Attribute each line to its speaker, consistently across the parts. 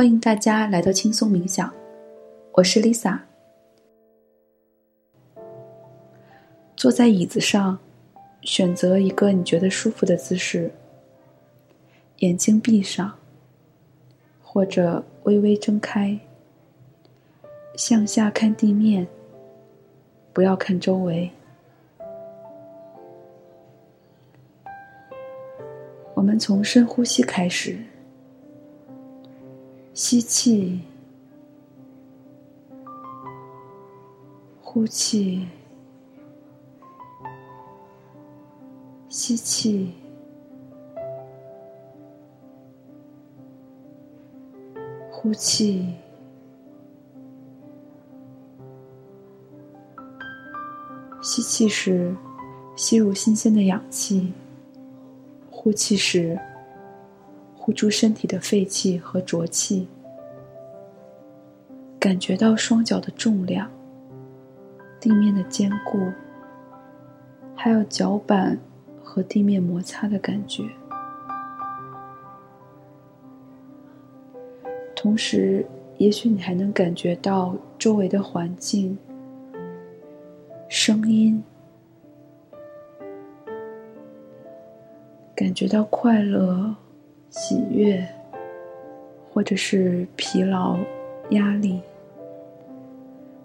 Speaker 1: 欢迎大家来到轻松冥想，我是 Lisa。坐在椅子上，选择一个你觉得舒服的姿势，眼睛闭上，或者微微睁开，向下看地面，不要看周围。我们从深呼吸开始。吸气，呼气，吸气，呼气。吸气时，吸入新鲜的氧气；呼气时。呼出身体的废气和浊气，感觉到双脚的重量、地面的坚固，还有脚板和地面摩擦的感觉。同时，也许你还能感觉到周围的环境、声音，感觉到快乐。喜悦，或者是疲劳、压力，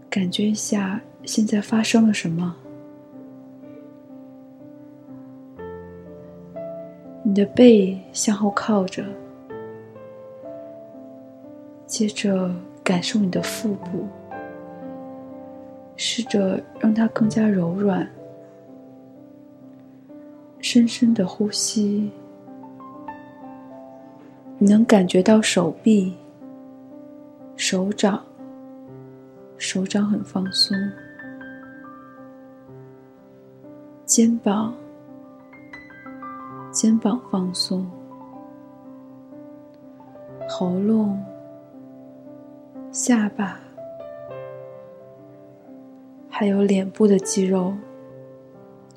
Speaker 1: 感觉一下现在发生了什么。你的背向后靠着，接着感受你的腹部，试着让它更加柔软，深深的呼吸。你能感觉到手臂、手掌、手掌很放松，肩膀、肩膀放松，喉咙、下巴，还有脸部的肌肉，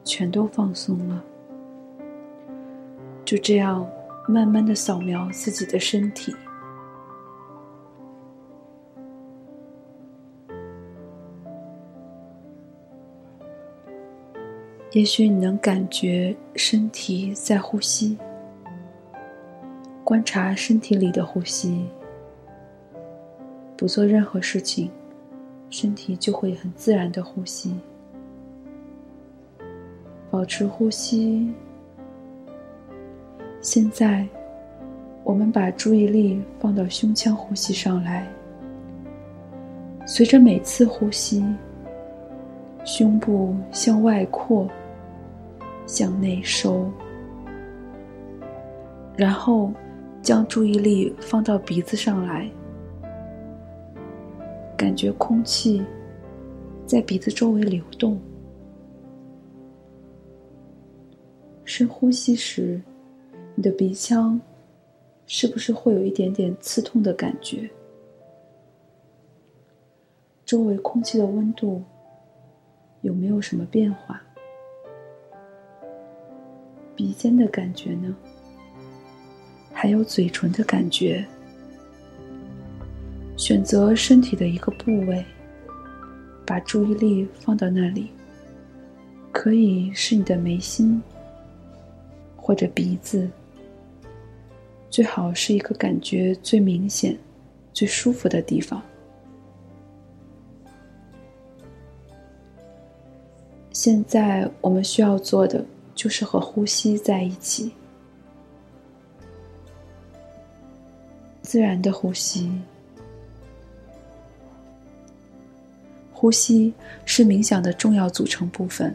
Speaker 1: 全都放松了。就这样。慢慢的扫描自己的身体，也许你能感觉身体在呼吸，观察身体里的呼吸，不做任何事情，身体就会很自然的呼吸，保持呼吸。现在，我们把注意力放到胸腔呼吸上来。随着每次呼吸，胸部向外扩，向内收，然后将注意力放到鼻子上来，感觉空气在鼻子周围流动。深呼吸时。你的鼻腔是不是会有一点点刺痛的感觉？周围空气的温度有没有什么变化？鼻尖的感觉呢？还有嘴唇的感觉？选择身体的一个部位，把注意力放到那里，可以是你的眉心，或者鼻子。最好是一个感觉最明显、最舒服的地方。现在我们需要做的就是和呼吸在一起，自然的呼吸。呼吸是冥想的重要组成部分。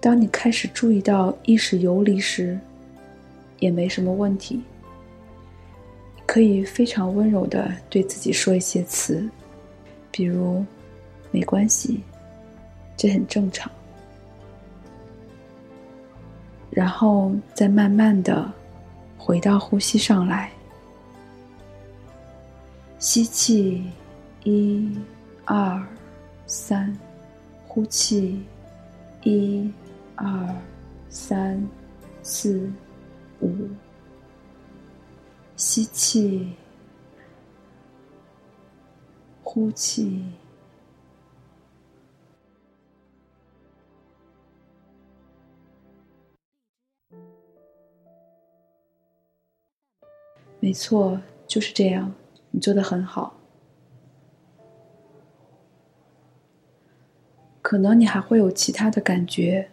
Speaker 1: 当你开始注意到意识游离时，也没什么问题，可以非常温柔的对自己说一些词，比如“没关系，这很正常”，然后再慢慢的回到呼吸上来，吸气，一、二、三，呼气，一、二、三、四。五，吸气，呼气。没错，就是这样，你做的很好。可能你还会有其他的感觉，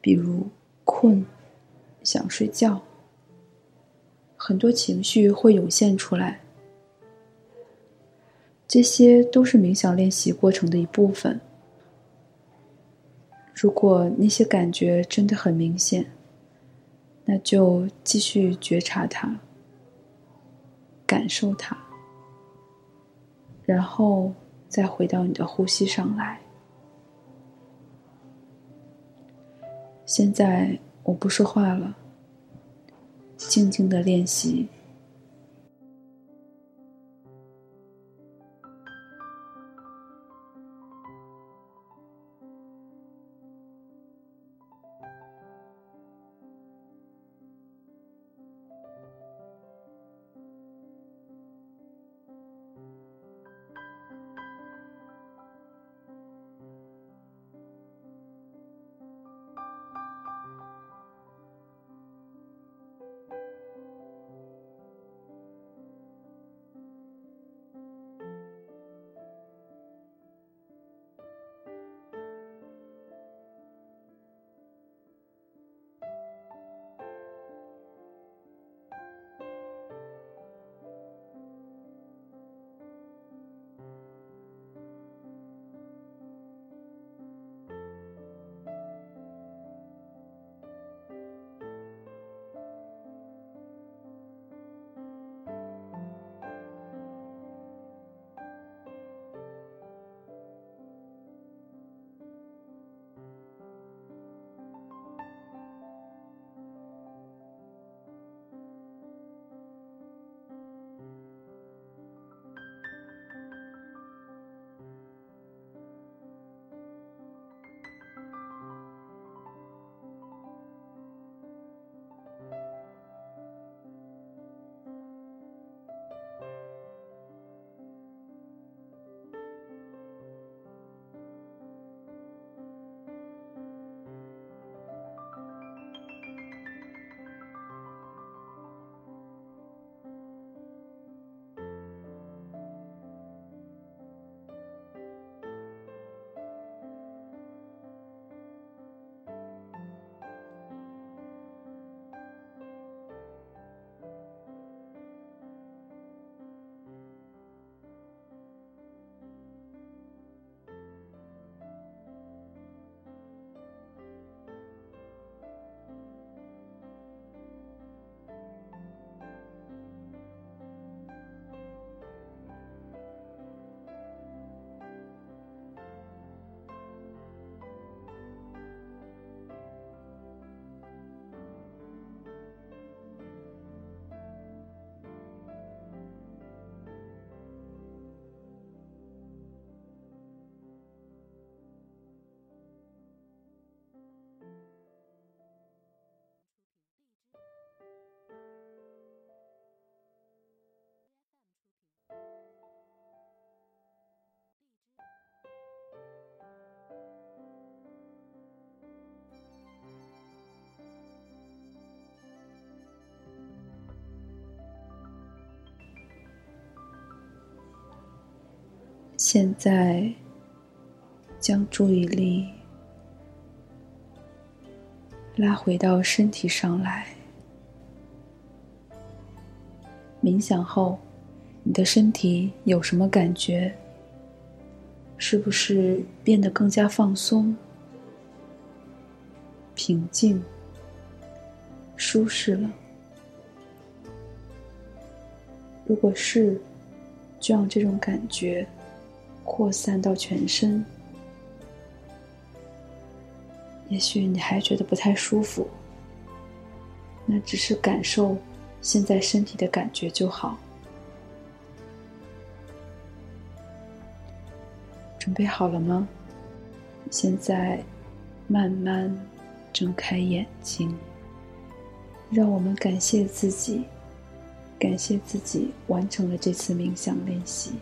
Speaker 1: 比如困、想睡觉，很多情绪会涌现出来。这些都是冥想练习过程的一部分。如果那些感觉真的很明显，那就继续觉察它，感受它，然后再回到你的呼吸上来。现在我不说话了，静静的练习。现在，将注意力拉回到身体上来。冥想后，你的身体有什么感觉？是不是变得更加放松、平静、舒适了？如果是，就让这种感觉。扩散到全身，也许你还觉得不太舒服，那只是感受现在身体的感觉就好。准备好了吗？现在慢慢睁开眼睛，让我们感谢自己，感谢自己完成了这次冥想练习。